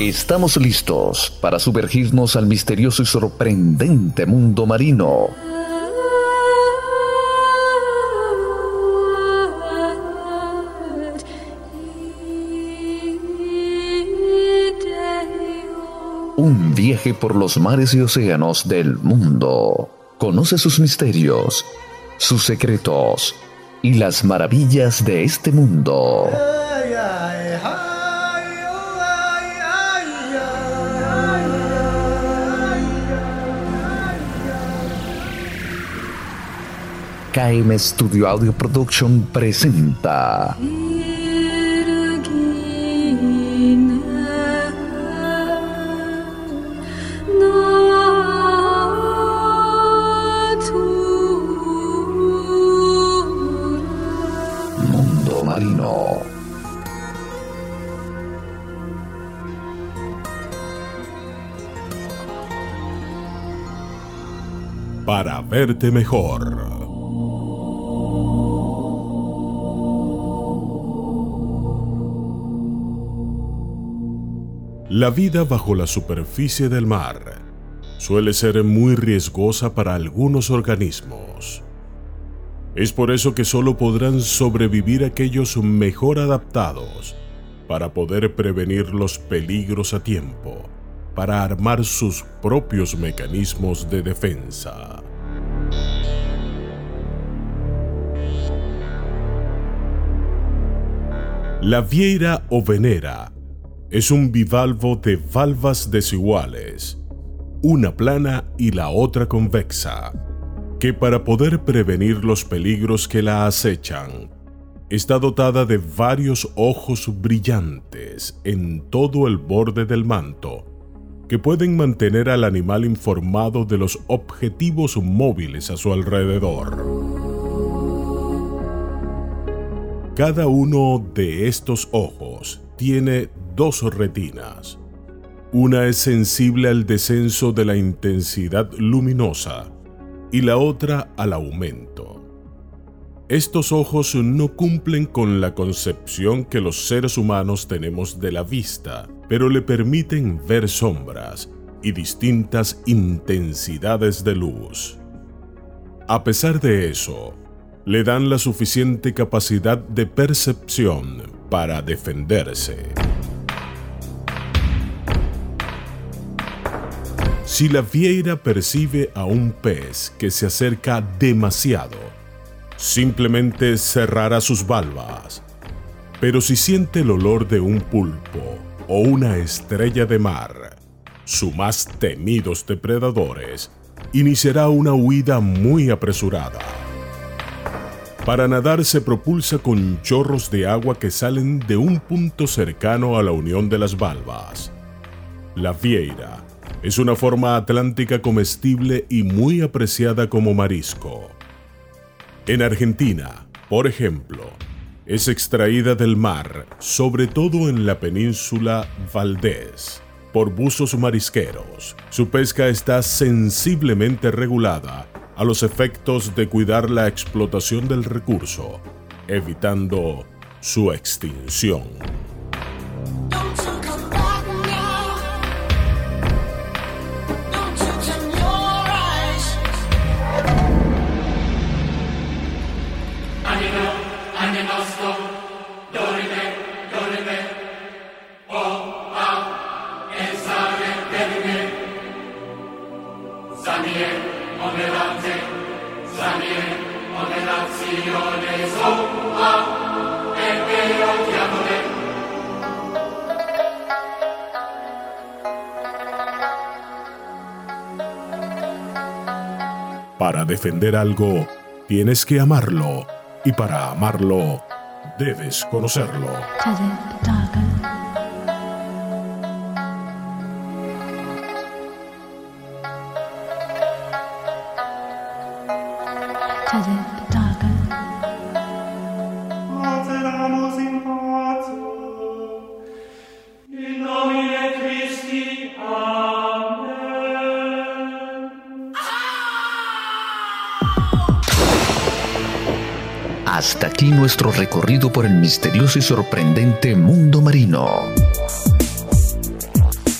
Estamos listos para sumergirnos al misterioso y sorprendente mundo marino. Un viaje por los mares y océanos del mundo. Conoce sus misterios, sus secretos y las maravillas de este mundo. KM Studio Audio Production presenta Mundo Marino. Para verte mejor. La vida bajo la superficie del mar suele ser muy riesgosa para algunos organismos. Es por eso que solo podrán sobrevivir aquellos mejor adaptados para poder prevenir los peligros a tiempo, para armar sus propios mecanismos de defensa. La vieira o venera es un bivalvo de valvas desiguales, una plana y la otra convexa, que para poder prevenir los peligros que la acechan, está dotada de varios ojos brillantes en todo el borde del manto, que pueden mantener al animal informado de los objetivos móviles a su alrededor. Cada uno de estos ojos tiene dos retinas. Una es sensible al descenso de la intensidad luminosa y la otra al aumento. Estos ojos no cumplen con la concepción que los seres humanos tenemos de la vista, pero le permiten ver sombras y distintas intensidades de luz. A pesar de eso, le dan la suficiente capacidad de percepción para defenderse. Si la vieira percibe a un pez que se acerca demasiado, simplemente cerrará sus valvas. Pero si siente el olor de un pulpo o una estrella de mar, sus más temidos depredadores, iniciará una huida muy apresurada. Para nadar se propulsa con chorros de agua que salen de un punto cercano a la unión de las valvas. La vieira es una forma atlántica comestible y muy apreciada como marisco. En Argentina, por ejemplo, es extraída del mar, sobre todo en la península Valdés, por buzos marisqueros. Su pesca está sensiblemente regulada a los efectos de cuidar la explotación del recurso, evitando su extinción. Para defender algo, tienes que amarlo. Y para amarlo, debes conocerlo. Hasta aquí nuestro recorrido por el misterioso y sorprendente mundo marino.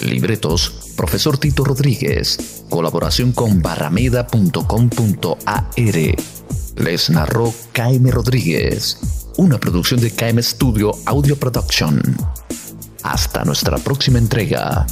libretos, profesor Tito Rodríguez. Colaboración con barrameda.com.ar. Les narró Jaime Rodríguez. Una producción de KM Studio Audio Production. Hasta nuestra próxima entrega.